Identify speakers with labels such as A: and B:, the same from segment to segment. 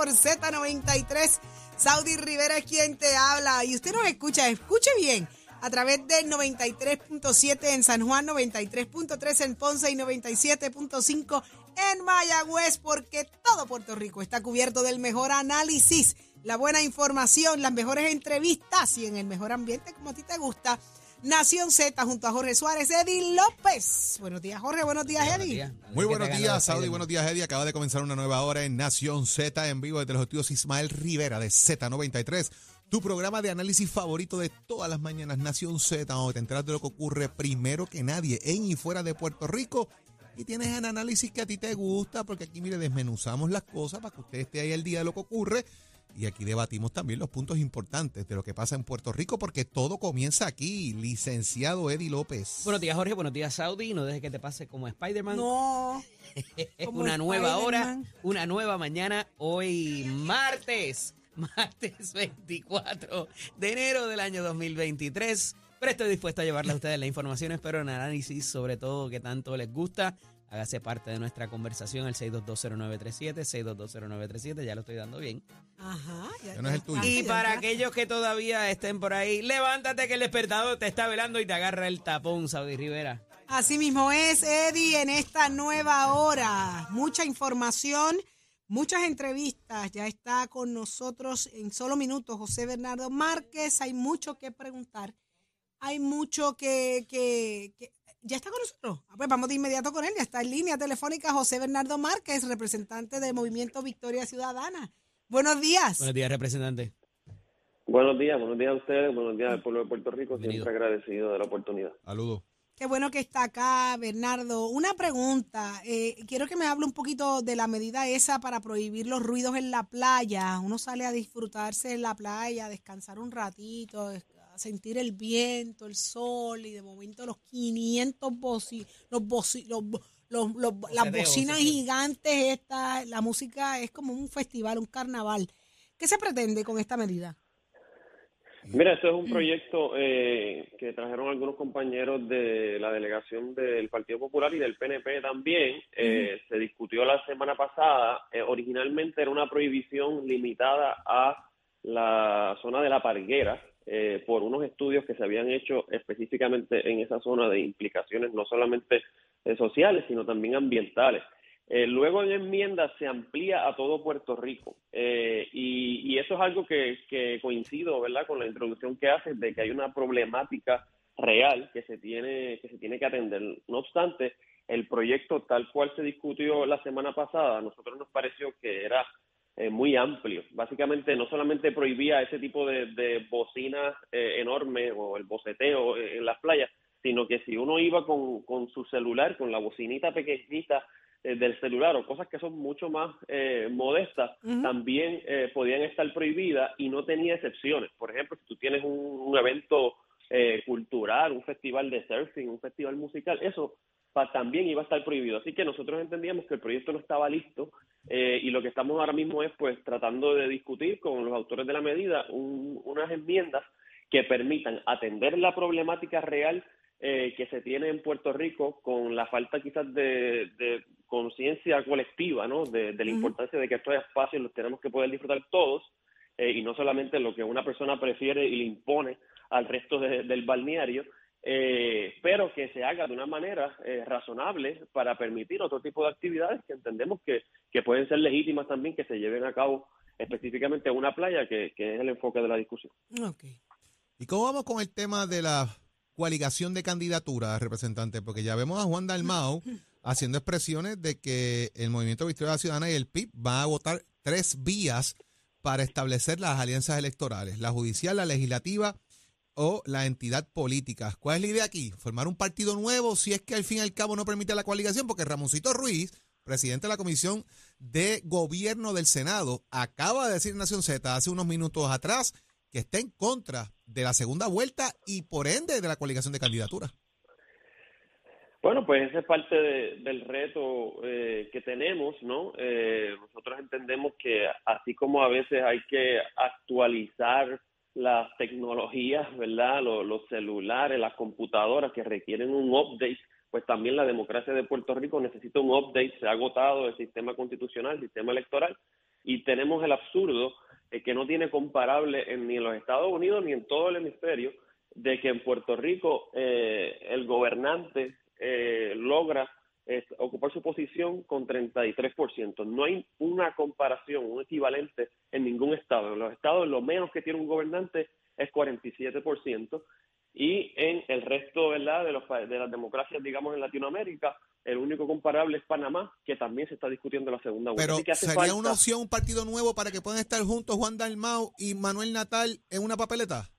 A: Por Z93. Saudi Rivera es quien te habla y usted nos escucha, escuche bien, a través del 93.7 en San Juan, 93.3 en Ponce y 97.5 en Mayagüez, porque todo Puerto Rico está cubierto del mejor análisis, la buena información, las mejores entrevistas y en el mejor ambiente como a ti te gusta. Nación Z junto a Jorge Suárez, Eddie López. Buenos días, Jorge. Buenos días, Eddie.
B: Muy buenos días, Saudi. Buenos días, Eddie. Acaba de comenzar una nueva hora en Nación Z en vivo desde los estudios Ismael Rivera de Z93. Tu programa de análisis favorito de todas las mañanas, Nación Z, donde te enteras de lo que ocurre primero que nadie en y fuera de Puerto Rico. Y tienes el análisis que a ti te gusta, porque aquí, mire, desmenuzamos las cosas para que usted esté ahí al día de lo que ocurre y aquí debatimos también los puntos importantes de lo que pasa en Puerto Rico, porque todo comienza aquí. Licenciado Eddie López.
C: Buenos días, Jorge. Buenos días, Saudi. No dejes que te pase como Spider-Man.
A: No.
C: una nueva hora, una nueva mañana. Hoy, martes. Martes 24 de enero del año 2023. Pero estoy dispuesto a llevarle a ustedes la información, espero un análisis sobre todo que tanto les gusta. Hágase parte de nuestra conversación al 6220937, 6220937, ya lo estoy dando bien.
A: Ajá.
B: Ya no es el tuyo.
C: Y para aquellos que todavía estén por ahí, levántate que el despertador te está velando y te agarra el tapón, Saudi Rivera.
A: Así mismo es, Eddie, en esta nueva hora. Mucha información, muchas entrevistas. Ya está con nosotros en solo minutos José Bernardo Márquez. Hay mucho que preguntar. Hay mucho que, que, que ya está con nosotros. Ah, pues vamos de inmediato con él. Ya está en línea telefónica José Bernardo Márquez, representante del Movimiento Victoria Ciudadana. Buenos días.
C: Buenos días, representante.
D: Buenos días, buenos días a ustedes, buenos días al pueblo de Puerto Rico,
C: Bienvenido.
D: siempre agradecido de la oportunidad.
B: Saludos.
A: Qué bueno que está acá, Bernardo. Una pregunta. eh, quiero que me hable un poquito de la medida esa para prohibir los ruidos en la playa. Uno sale a disfrutarse en la playa, a descansar un ratito, sentir el viento, el sol y de momento los 500 boci, los boci, los, los- los- las bocinas
C: boceteo.
A: gigantes, esta, la música es como un festival, un carnaval. ¿Qué se pretende con esta medida?
D: Mira, esto es un proyecto eh, que trajeron algunos compañeros de la delegación del Partido Popular y del PNP también. Eh, Se discutió la semana pasada. Eh, originalmente era una prohibición limitada a la zona de la Parguera eh, por unos estudios que se habían hecho específicamente en esa zona de implicaciones no solamente eh, sociales, sino también ambientales. Eh, luego en enmienda se amplía a todo Puerto Rico Eh, y, eso es algo que, que coincido, ¿verdad? Con la introducción que haces de que hay una problemática real que se tiene que se tiene que atender. No obstante, el proyecto tal cual se discutió la semana pasada, a nosotros nos pareció que era eh, muy amplio. Básicamente no solamente prohibía ese tipo de, de bocinas eh, enormes o el boceteo eh, en las playas, sino que si uno iba con, con su celular, con la bocinita pequeñita eh, del celular o cosas que son mucho más eh, modestas,
A: Ujú.
D: también eh, podían estar prohibidas y no tenía excepciones. Por ejemplo, si tú tienes un, un evento eh, cultural, un festival de surfing, un festival musical, eso pa- también iba a estar prohibido. Así que nosotros entendíamos que el proyecto no estaba listo eh, y lo que estamos ahora mismo es pues tratando de discutir con los autores de la medida un- unas enmiendas que permitan atender la problemática real eh, que se tiene en Puerto Rico con la falta quizás de, de conciencia colectiva, ¿no? De, de la importancia de que estos espacios los tenemos que poder disfrutar todos eh, y no solamente lo que una persona prefiere y le impone al resto de- del balneario, eh, pero que se haga de una manera eh, razonable para permitir otro tipo de actividades que entendemos que, que pueden ser legítimas también que se lleven a cabo específicamente en una playa, que, que es el enfoque de la discusión.
A: Ok.
B: ¿Y cómo vamos con el tema de la coaligación de candidaturas, representante? Porque ya vemos a Juan Dalmau haciendo expresiones de que el Movimiento Victoria Ciudadana y el PIB van a votar tres vías para establecer las alianzas electorales, la judicial, la legislativa o la entidad política. ¿Cuál es la idea aquí? ¿Formar un partido nuevo si es que al fin y al cabo no permite la coaligación? Porque Ramoncito Ruiz, presidente de la Comisión de Gobierno del Senado, acaba de decir Nación Z hace unos minutos atrás que está en contra de la segunda vuelta y por ende de la coaligación de candidaturas.
D: Bueno, pues ese es parte de- del reto eh, que tenemos, ¿no? Eh, nosotros entendemos que así como a veces hay que actualizar las tecnologías, ¿verdad? Los, celulares, las computadoras que requieren un update, pues también la democracia de Puerto Rico necesita un update, se ha agotado el sistema constitucional, el sistema electoral, Y tenemos el absurdo eh, que no tiene comparable en, ni en los Estados Unidos ni en todo el hemisferio, de que en Puerto Rico eh, el gobernante eh, logra ocupar su posición con 33%. No hay una comparación, un equivalente en ningún estado. En los estados lo menos que tiene un gobernante es 47% y en el resto ¿verdad? De, los, de las democracias, digamos, en Latinoamérica, el único comparable es Panamá, que también se está discutiendo la segunda
B: vuelta. Pero ¿sería una opción un partido nuevo para que puedan estar juntos Juan Dalmau y Manuel Natal en una papeleta?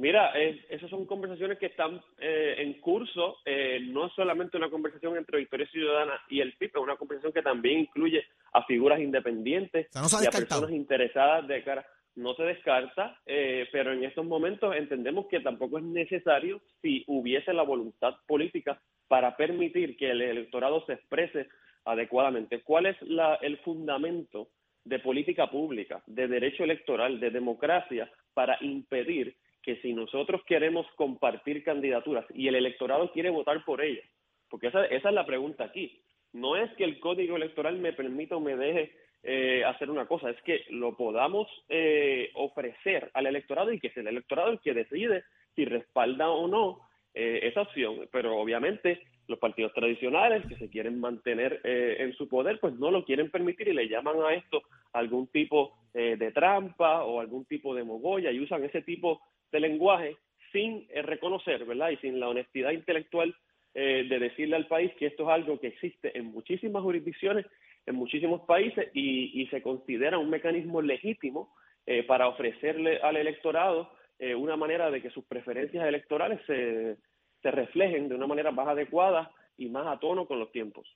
D: Mira, esas son conversaciones que están eh, en curso, eh, no solamente una conversación entre Victoria Ciudadana y el PIB, es una conversación que también incluye a figuras independientes y a personas interesadas de cara no se descarta, eh, pero en estos momentos entendemos que tampoco es necesario si hubiese la voluntad política para permitir que el electorado se exprese adecuadamente. ¿Cuál es la, el fundamento de política pública, de derecho electoral, de democracia, para impedir que si nosotros queremos compartir candidaturas y el electorado quiere votar por ellas, porque esa, esa es la pregunta aquí, no es que el código electoral me permita o me deje eh, hacer una cosa, es que lo podamos eh, ofrecer al electorado y que sea el electorado el que decide si respalda o no eh, esa opción. Pero obviamente los partidos tradicionales que se quieren mantener en su poder, pues no lo quieren permitir y le llaman a esto algún tipo de trampa o algún tipo de mogolla y usan ese tipo de lenguaje sin reconocer, ¿verdad? Y sin la honestidad intelectual de decirle al país que esto es algo que existe en muchísimas jurisdicciones en muchísimos países y, se considera un mecanismo legítimo eh, para ofrecerle al electorado eh, una manera de que sus preferencias electorales se reflejen de una manera más adecuada y más a tono con los tiempos.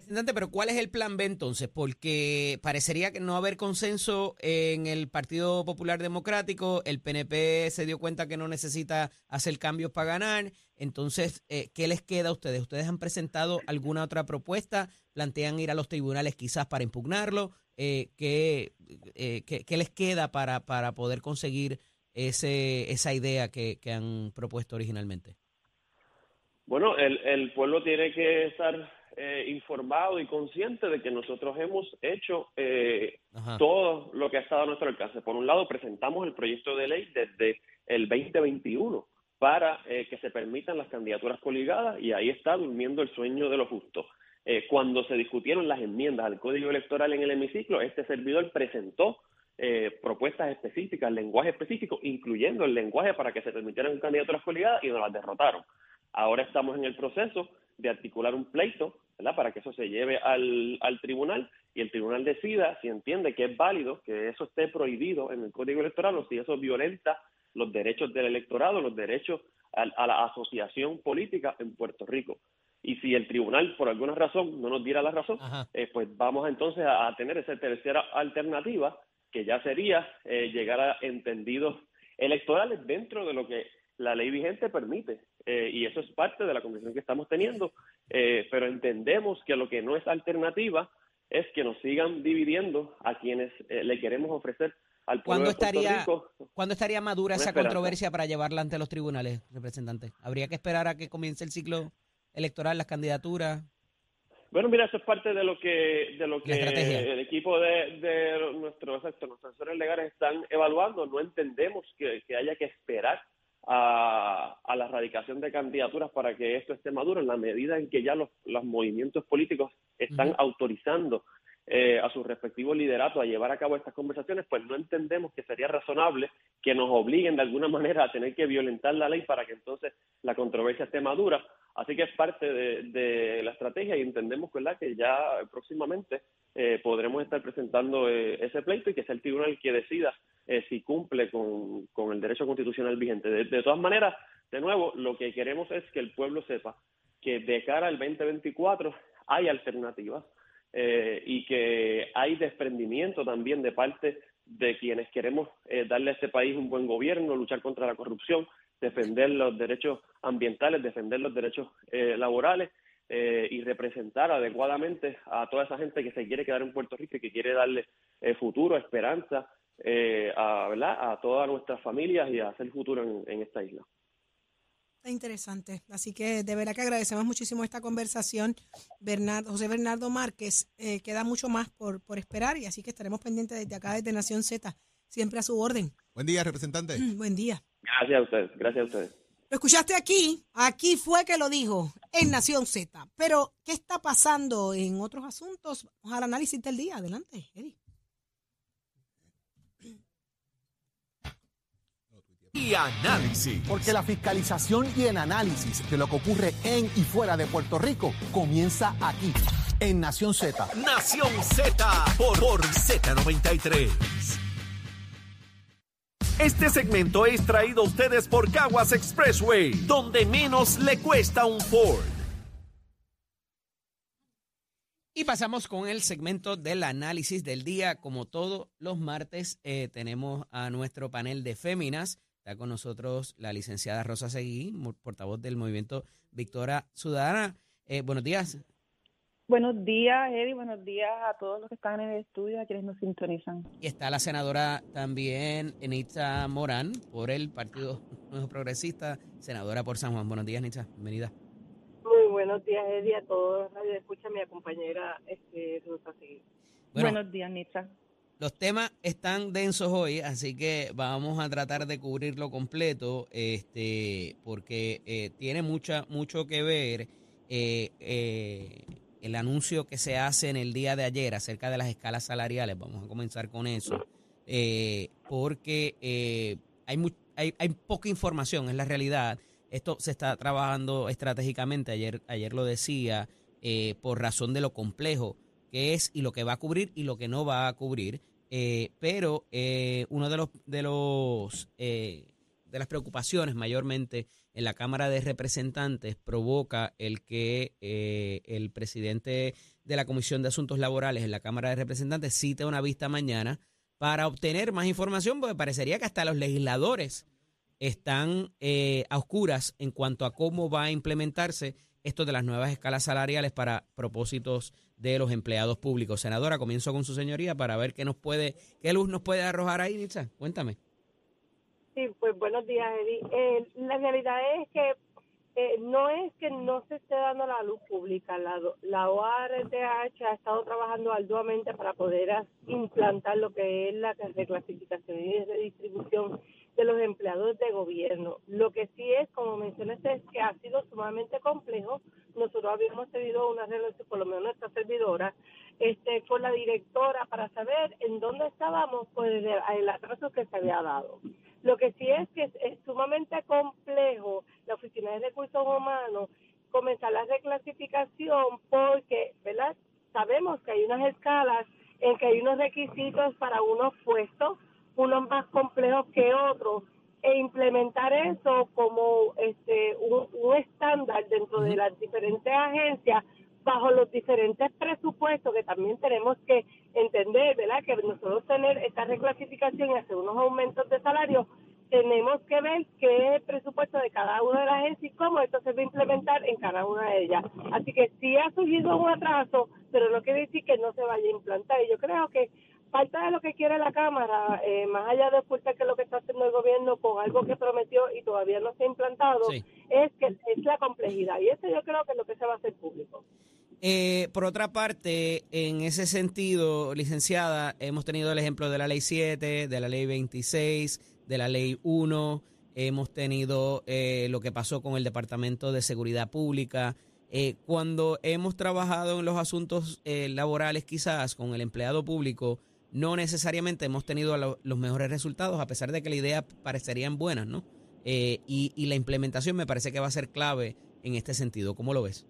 C: Representante, pero ¿cuál es el plan B entonces? Porque parecería que no haber consenso en el Partido Popular Democrático, el PNP se dio cuenta que no necesita hacer cambios para ganar, entonces, eh, ¿qué les queda a ustedes? ¿Ustedes han presentado alguna otra propuesta? ¿Plantean ir a los tribunales quizás para impugnarlo? Eh, ¿qué, eh, qué, les queda para, para poder conseguir ese, esa idea que, que han propuesto originalmente?
D: Bueno, el, el pueblo tiene que estar eh, informado y consciente de que nosotros hemos hecho eh, todo lo que ha estado a nuestro alcance. Por un lado, presentamos el proyecto de ley desde el 2021 para eh, que se permitan las candidaturas coligadas y ahí está durmiendo el sueño de lo justo. cuando se discutieron las enmiendas al Código Electoral en el hemiciclo, este servidor presentó propuestas específicas, lenguaje específico, incluyendo el lenguaje para que se permitieran candidaturas coligadas y nos las derrotaron. Ahora estamos en el proceso de articular un pleito, ¿verdad? Para que eso se lleve al, al tribunal y el tribunal decida si entiende que es válido que eso esté prohibido en el Código Electoral o si eso violenta los derechos del electorado, los derechos a, la asociación política en Puerto Rico. Y si el tribunal, por alguna razón, no nos diera la razón, eh, pues vamos entonces a, tener esa tercera alternativa, que ya sería eh, llegar a entendidos electorales dentro de lo que la ley vigente permite. Eh, y eso es parte de la conversación que estamos teniendo, eh, pero entendemos que lo que no es alternativa es que nos sigan dividiendo a quienes eh, le queremos ofrecer al pueblo de Puerto
C: estaría,
D: Rico.
C: ¿Cuándo estaría madura esa controversia para llevarla ante los tribunales, representantes? ¿Habría que esperar a que comience el ciclo electoral, las candidaturas?
D: Bueno, mira, eso es parte de lo que de lo que el equipo de, de nuestros, nuestros asesores legales están evaluando. No entendemos que, que haya que esperar a, la erradicación de candidaturas para que esto esté maduro en la medida en que ya los, los movimientos políticos están autorizando eh, a su respectivo liderato a llevar a cabo estas conversaciones, pues no entendemos que sería razonable que nos obliguen de alguna manera a tener que violentar la ley para que entonces la controversia esté madura. Así que es parte de, la estrategia y entendemos ¿verdad? que ya próximamente eh, podremos estar presentando eh, ese pleito y que sea el tribunal que decida eh, si cumple con, el derecho constitucional vigente. De, todas maneras, de nuevo, lo que queremos es que el pueblo sepa que de cara al 2024 hay alternativas eh, y que hay desprendimiento también de parte de quienes queremos eh, darle a este país un buen gobierno, luchar contra la corrupción, defender los derechos ambientales, defender los derechos laborales y representar adecuadamente a toda esa gente que se quiere quedar en Puerto Rico y que quiere darle futuro, esperanza eh, a, a todas nuestras familias y a hacer futuro en, esta isla.
A: Interesante. Así que de verdad que agradecemos muchísimo esta conversación. Bernardo, José Bernardo Márquez, eh, queda mucho más por, por esperar y así que estaremos pendientes desde acá, desde Nación Z, siempre a su orden.
B: Buen día, representante.
A: Buen día.
D: Gracias a ustedes, gracias a ustedes.
A: Lo escuchaste aquí, aquí fue que lo dijo, en Nación Z. Pero, ¿qué está pasando en otros asuntos? Vamos al análisis del día. Adelante, Eddie.
E: Y análisis.
F: Porque la fiscalización y el análisis de lo que ocurre en y fuera de Puerto Rico comienza aquí, en Nación Z.
E: Nación Z por, por Z93. Este segmento es traído a ustedes por Caguas Expressway, donde menos le cuesta un Ford.
C: Y pasamos con el segmento del análisis del día. Como todos los martes, eh, tenemos a nuestro panel de féminas. Está con nosotros la licenciada Rosa Seguí, portavoz del movimiento Victoria Ciudadana. Eh, buenos días.
G: Buenos días, Eddie. Buenos días a todos los que están en el estudio, a quienes nos sintonizan.
C: Y está la senadora también, Nitza Morán, por el Partido Nuevo Progresista, senadora por San Juan. Buenos días, Nitza. Bienvenida.
H: Muy buenos días, Eddie, a todos. Radio escucha mi compañera este, Rosa Seguí.
C: Bueno,
G: Buenos días, Nitza.
C: Los temas están densos hoy, así que vamos a tratar de cubrirlo completo, este, porque eh, tiene mucha, mucho que ver eh, eh, el anuncio que se hace en el día de ayer acerca de las escalas salariales. Vamos a comenzar con eso, porque hay, hay, hay poca información, es la realidad. Esto se está trabajando estratégicamente, ayer, ayer lo decía, por razón de lo complejo que es y lo que va a cubrir y lo que no va a cubrir. Eh, pero eh, uno de los de los eh, de las preocupaciones mayormente en la Cámara de Representantes provoca el que eh, el presidente de la Comisión de Asuntos Laborales en la Cámara de Representantes cite una vista mañana para obtener más información, porque parecería que hasta los legisladores están eh, a oscuras en cuanto a cómo va a implementarse esto de las nuevas escalas salariales para propósitos de los empleados públicos. Senadora, comienzo con su señoría para ver qué nos puede, qué luz nos puede arrojar ahí, Nitza. Cuéntame.
H: Sí, pues buenos días, Eddie. Eh, la realidad es que eh, no es que no se esté dando la luz pública. La, la ORTH ha estado trabajando arduamente para poder implantar lo que es la reclasificación y redistribución de los empleados de gobierno. Lo que sí es, como mencionaste, es que ha sido sumamente complejo. Nosotros habíamos tenido una relación, por lo menos nuestra servidora, este, con la directora para saber en dónde estábamos pues el, atraso que se había dado. Lo que sí es que es, es sumamente complejo la Oficina de Recursos Humanos comenzar la reclasificación porque, ¿verdad? Sabemos que hay unas escalas en que hay unos requisitos para unos puestos, unos más complejos que otros, e implementar eso como este un, un estándar dentro de las diferentes agencias bajo los diferentes presupuestos que también tenemos que entender, ¿verdad? Que nosotros tener esta reclasificación y hacer unos aumentos de salario, tenemos que ver qué es el presupuesto de cada una de las agencias y cómo esto se va a implementar en cada una de ellas. Así que sí ha surgido un atraso, pero no quiere decir que no se vaya a implantar. Y yo creo que parte de lo que quiere la Cámara, eh, más allá de ocultar que lo que está haciendo el gobierno con algo que prometió y todavía no se ha implantado,
C: Sí.
H: es que es la complejidad. Y eso yo creo que es lo que se va a hacer público.
C: Eh, por otra parte, en ese sentido, licenciada, hemos tenido el ejemplo de la ley 7, de la ley 26, de la ley 1, hemos tenido eh, lo que pasó con el Departamento de Seguridad Pública. Eh, cuando hemos trabajado en los asuntos eh, laborales, quizás con el empleado público, no necesariamente hemos tenido lo- los mejores resultados, a pesar de que la idea parecerían buenas, ¿no? Eh, y, y la implementación me parece que va a ser clave en este sentido. ¿Cómo lo ves?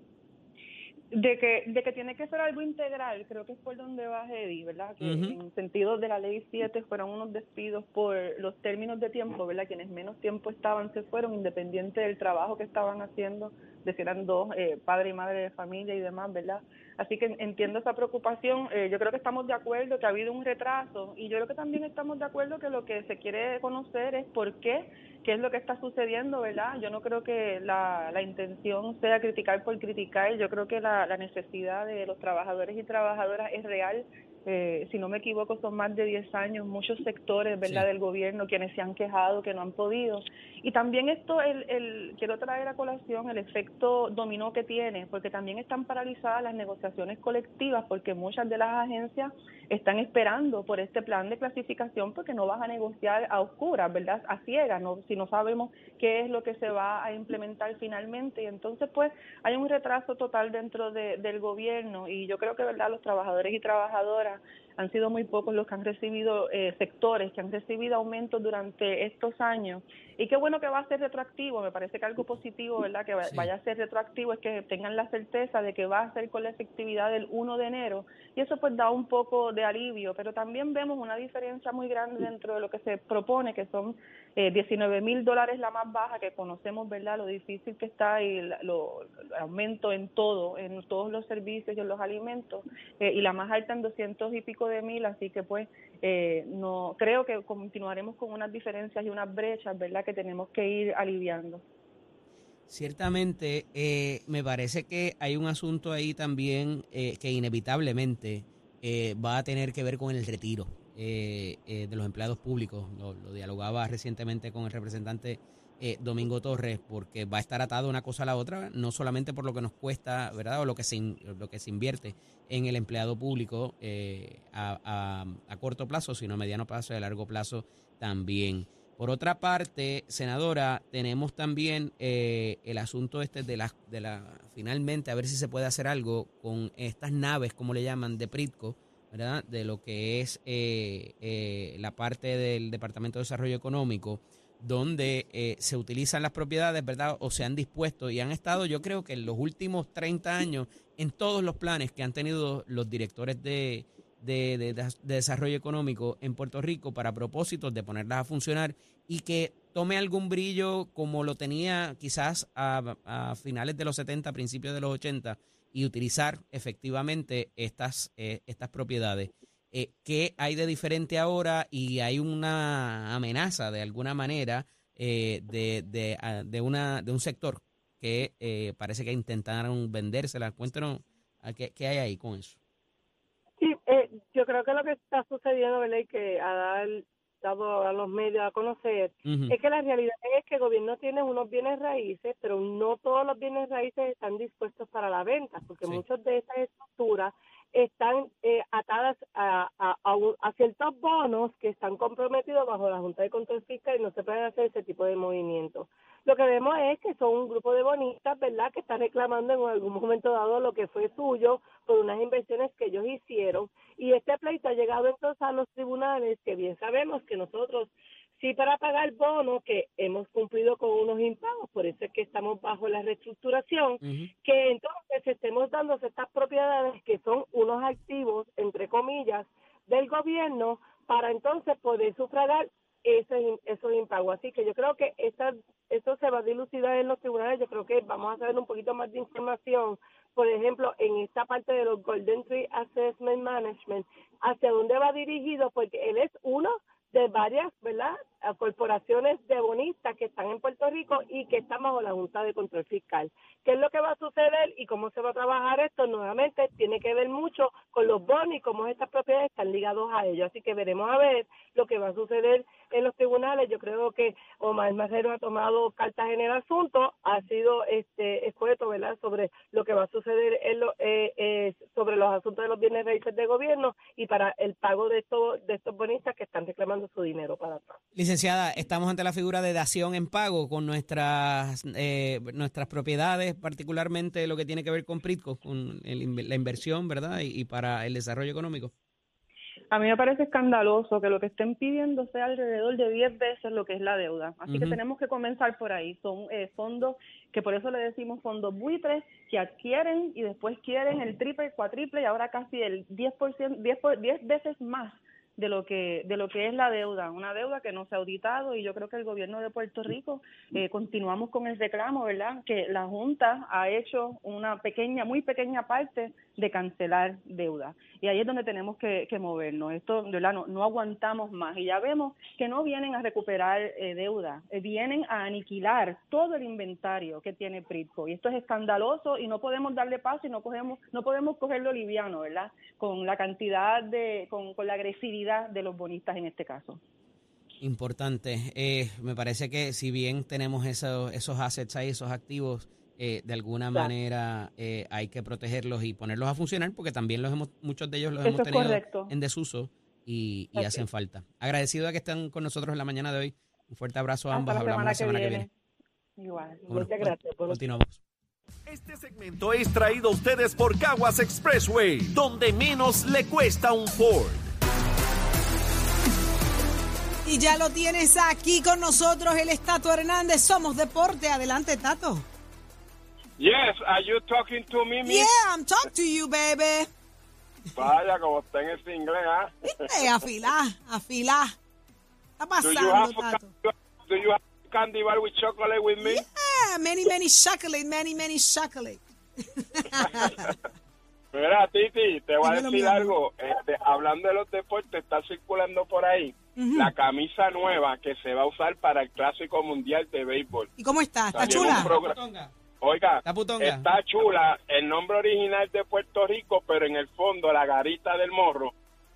G: De que, de que tiene que ser algo integral, creo que es por donde va Eddie, ¿verdad? Que en sentido de la ley 7 fueron unos despidos por los términos de tiempo, ¿verdad? Quienes menos tiempo estaban se fueron, independiente del trabajo que estaban haciendo, de si eran dos, eh, padre y madre de familia y demás, ¿verdad? Así que entiendo esa preocupación. Eh, yo creo que estamos de acuerdo que ha habido un retraso y yo creo que también estamos de acuerdo que lo que se quiere conocer es por qué, qué es lo que está sucediendo, ¿verdad? Yo no creo que la, la intención sea criticar por criticar. Yo creo que la, la necesidad de los trabajadores y trabajadoras es real. Eh, si no me equivoco, son más de 10 años, muchos sectores ¿verdad? del gobierno quienes se han quejado que no han podido. Y también esto, el, el, quiero traer a colación el efecto dominó que tiene, porque también están paralizadas las negociaciones colectivas, porque muchas de las agencias están esperando por este plan de clasificación, porque no vas a negociar a oscuras, ¿verdad? A ciegas, ¿no? si no sabemos qué es lo que se va a implementar finalmente. Y entonces, pues, hay un retraso total dentro de, del gobierno y yo creo que, ¿verdad?, los trabajadores y trabajadoras para han sido muy pocos los que han recibido eh, sectores que han recibido aumentos durante estos años y qué bueno que va a ser retroactivo, me parece que algo positivo, ¿verdad? Que vaya a ser retroactivo es que tengan la certeza de que va a ser con la efectividad del 1 de enero y eso pues da un poco de alivio, pero también vemos una diferencia muy grande dentro de lo que se propone, que son eh, 19 mil dólares la más baja, que conocemos, ¿verdad? Lo difícil que está y lo, aumento en todo, en todos los servicios y en los alimentos, eh, y la más alta en 200 y pico de mil, así que pues eh, no creo que continuaremos con unas diferencias y unas brechas, ¿verdad? tenemos que ir aliviando.
C: Ciertamente, eh, me parece que hay un asunto ahí también eh, que inevitablemente eh, va a tener que ver con el retiro de los empleados públicos. Lo, dialogaba recientemente con el representante Domingo Torres, porque va a estar atado una cosa a la otra, no solamente por lo que nos cuesta, ¿verdad? O lo que se, lo que se invierte en el empleado público a, a corto plazo, sino a mediano plazo y a largo plazo también. Por otra parte, senadora, tenemos también eh, el asunto este de la, de la, finalmente, a ver si se puede hacer algo con estas naves, como le llaman, de Pritco, ¿verdad? De lo que es eh, eh, la parte del Departamento de Desarrollo Económico, donde se utilizan las propiedades, ¿verdad? O se han dispuesto y han estado, yo creo que en los últimos 30 años, en todos los planes que han tenido los directores de, de, desarrollo económico en Puerto Rico para propósitos de ponerlas a funcionar y que tome algún brillo como lo tenía quizás a, finales de los 70, principios de los 80 y utilizar efectivamente estas, eh, estas propiedades. Eh, ¿Qué hay de diferente ahora? Y hay una amenaza de alguna manera eh, de, de, de, una, de un sector que eh, parece que intentaron vendérsela. Cuéntanos ¿qué, qué hay ahí con eso.
H: Sí, eh, yo creo que lo que está sucediendo, ¿verdad? Y que ha dado a los medios a conocer, es que la realidad es que el gobierno tiene unos bienes raíces, pero no todos los bienes raíces están dispuestos para la venta, porque muchos de estas estructuras están eh, atadas a, a, a, ciertos bonos que están comprometidos bajo la Junta de Control Fiscal y no se pueden hacer ese tipo de movimientos. Lo que vemos es que son un grupo de bonistas, ¿verdad?, que están reclamando en algún momento dado lo que fue suyo por unas inversiones que ellos hicieron. Y este pleito ha llegado entonces a los tribunales, que bien sabemos que nosotros sí para pagar bonos que hemos cumplido con unos impagos, por eso es que estamos bajo la reestructuración, que entonces estemos dando estas propiedades que son unos activos, entre comillas, del gobierno para entonces poder sufragar ese, esos impagos. Así que yo creo que esta, esto se va a dilucidar en los tribunales. Yo creo que vamos a saber un poquito más de información, por ejemplo, en esta parte de los Golden Tree Assessment Management, hacia dónde va dirigido, porque él es uno de varias, ¿verdad? Corporaciones de bonistas que están en Puerto Rico y que están bajo la Junta de Control Fiscal. ¿Qué es lo que va a suceder y cómo se va a trabajar esto? Nuevamente tiene que ver mucho con los bonos y cómo estas propiedades están ligados a ellos. Así que veremos a ver lo que va a suceder en los tribunales. Yo creo que Omar Marrero ha tomado cartas en el asunto, ha sido este escueto, ¿verdad?, sobre lo que va a suceder en lo, eh, eh, sobre los asuntos de los bienes raíces de gobierno y para el pago de estos de estos bonistas que están reclamando su dinero para atrás.
C: Licenciada, estamos ante la figura de dación en pago con nuestras eh, nuestras propiedades, particularmente lo que tiene que ver con Pritco, con la inversión, ¿verdad? Y, para el desarrollo económico.
G: A mí me parece escandaloso que lo que estén pidiendo sea alrededor de 10 veces lo que es la deuda. Así que tenemos que comenzar por ahí. Son eh, fondos que por eso le decimos fondos buitres que adquieren y después quieren el triple, cuatriple y ahora casi el 10%, 10, 10 veces más de lo que de lo que es la deuda, una deuda que no se ha auditado y yo creo que el gobierno de Puerto Rico eh, continuamos con el reclamo, ¿verdad? Que la Junta ha hecho una pequeña, muy pequeña parte de cancelar deuda y ahí es donde tenemos que, movernos. Esto, ¿verdad? No, no, aguantamos más y ya vemos que no vienen a recuperar eh, deuda, eh, vienen a aniquilar todo el inventario que tiene Pritco y esto es escandaloso y no podemos darle paso y no cogemos, no podemos cogerlo liviano, ¿verdad? Con la cantidad de, con, con la agresividad de los bonistas en este caso.
C: Importante. Eh, me parece que si bien tenemos esos, esos assets ahí, esos activos, eh, de alguna manera eh, hay que protegerlos y ponerlos a funcionar porque también los hemos, muchos de ellos los hemos tenido en desuso y, hacen falta. Agradecido a que estén con nosotros en la mañana de hoy. Un fuerte abrazo a ambos. Hablamos la semana que viene.
G: Igual. Muchas gracias.
C: Continuamos.
E: Este segmento es traído a ustedes por Caguas Expressway, donde menos le cuesta un Ford.
A: Y ya lo tienes aquí con nosotros, el Tato Hernández. Somos Deporte. Adelante, Tato.
I: Yes, are you talking to me,
A: Yeah, I'm talking to you, baby.
I: Vaya, como está en ese inglés, ¿ah?
A: ¿Viste? Afilá, afilá. Está pasando, Tato.
I: Do you have candy bar with chocolate with me?
A: Yeah, many, many chocolate, many, many chocolate.
I: Mira, Titi, te voy a decir algo. Este, hablando de los deportes, está circulando por ahí la camisa nueva que se va a usar para el Clásico Mundial de Béisbol.
A: ¿Y cómo está? ¿Está chula?
I: Oiga, está chula. El nombre original de Puerto Rico, pero en el fondo la garita del morro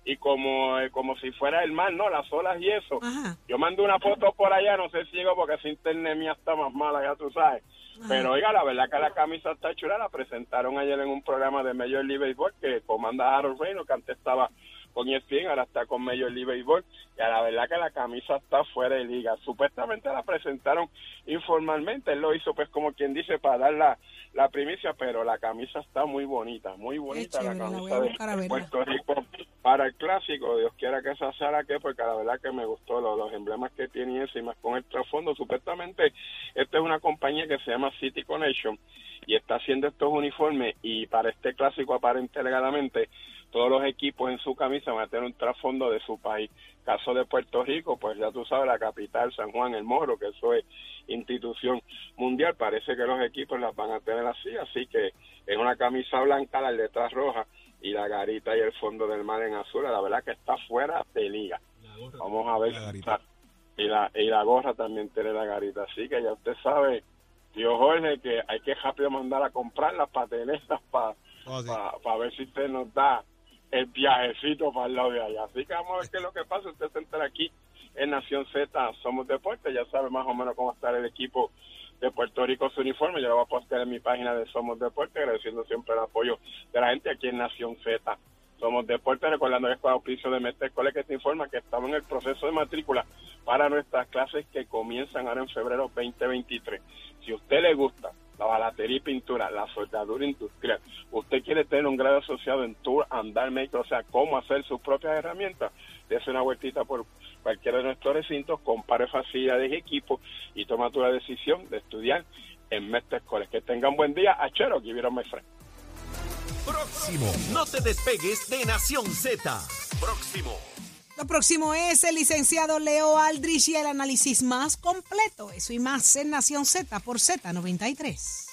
I: y como eh, como si fuera el mar, ¿no? Las olas y eso. Yo mandé una foto por allá, no sé si llego porque esa internet mía está más mala, ya tú sabes. Pero oiga, la verdad que la camisa está chula, la presentaron ayer en un programa de Major League Baseball que comanda Harold Reynolds, que antes estaba con ESPN, ahora está con Major League Baseball, y a la verdad que la camisa está fuera de liga. Supuestamente la presentaron informalmente, él lo hizo pues como quien dice para dar la, la primicia, pero la camisa está muy bonita, muy bonita la camisa de Puerto Rico para el clásico, Dios quiera que esa sea la que, porque la verdad que me gustó los, los emblemas que tiene ese y más con el trasfondo. Supuestamente, esta es una compañía que se llama City Connection y está haciendo estos uniformes y para este clásico aparente legalmente todos los equipos en su camisa van a tener un trasfondo de su país. Caso de Puerto Rico, pues ya tú sabes, la capital, San Juan, el Moro, que eso es institución mundial, parece que los equipos las van a tener así, así que es una camisa blanca, las letras rojas y la garita y el fondo del mar en azul, la verdad que está fuera de liga. Vamos a ver. y, la, y la gorra también tiene la garita, así que ya usted sabe, tío Jorge, que hay que rápido mandar a comprar las patenetas para oh, ver si usted nos da el viajecito para el lado de allá. Así que vamos a ver qué es lo que pasa. Usted se entera aquí en Nación Z, Somos Deportes. Ya sabe más o menos cómo está el equipo de Puerto Rico su uniforme. Yo lo voy a postear en mi página de Somos Deportes, agradeciendo siempre el apoyo de la gente aquí en Nación Z. Somos Deportes, recordando que es con auspicio de Mestre Cole que te informa que estamos en el proceso de matrícula para nuestras clases que comienzan ahora en febrero 2023. Si a usted le gusta la balatería y pintura, la soldadura industrial, usted quiere tener un grado asociado en Tour Andar Maker, o sea, cómo hacer sus propias herramientas, dése una vueltita por cualquiera de nuestros recintos, compare facilidades y equipos y toma tu decisión de estudiar en Mestre College. Que tengan buen día. Achero, que vieron my friend.
E: Próximo. No te despegues de Nación Z. Próximo.
A: Lo próximo es el licenciado Leo Aldrich y el análisis más completo. Eso y más en Nación Z por Z93.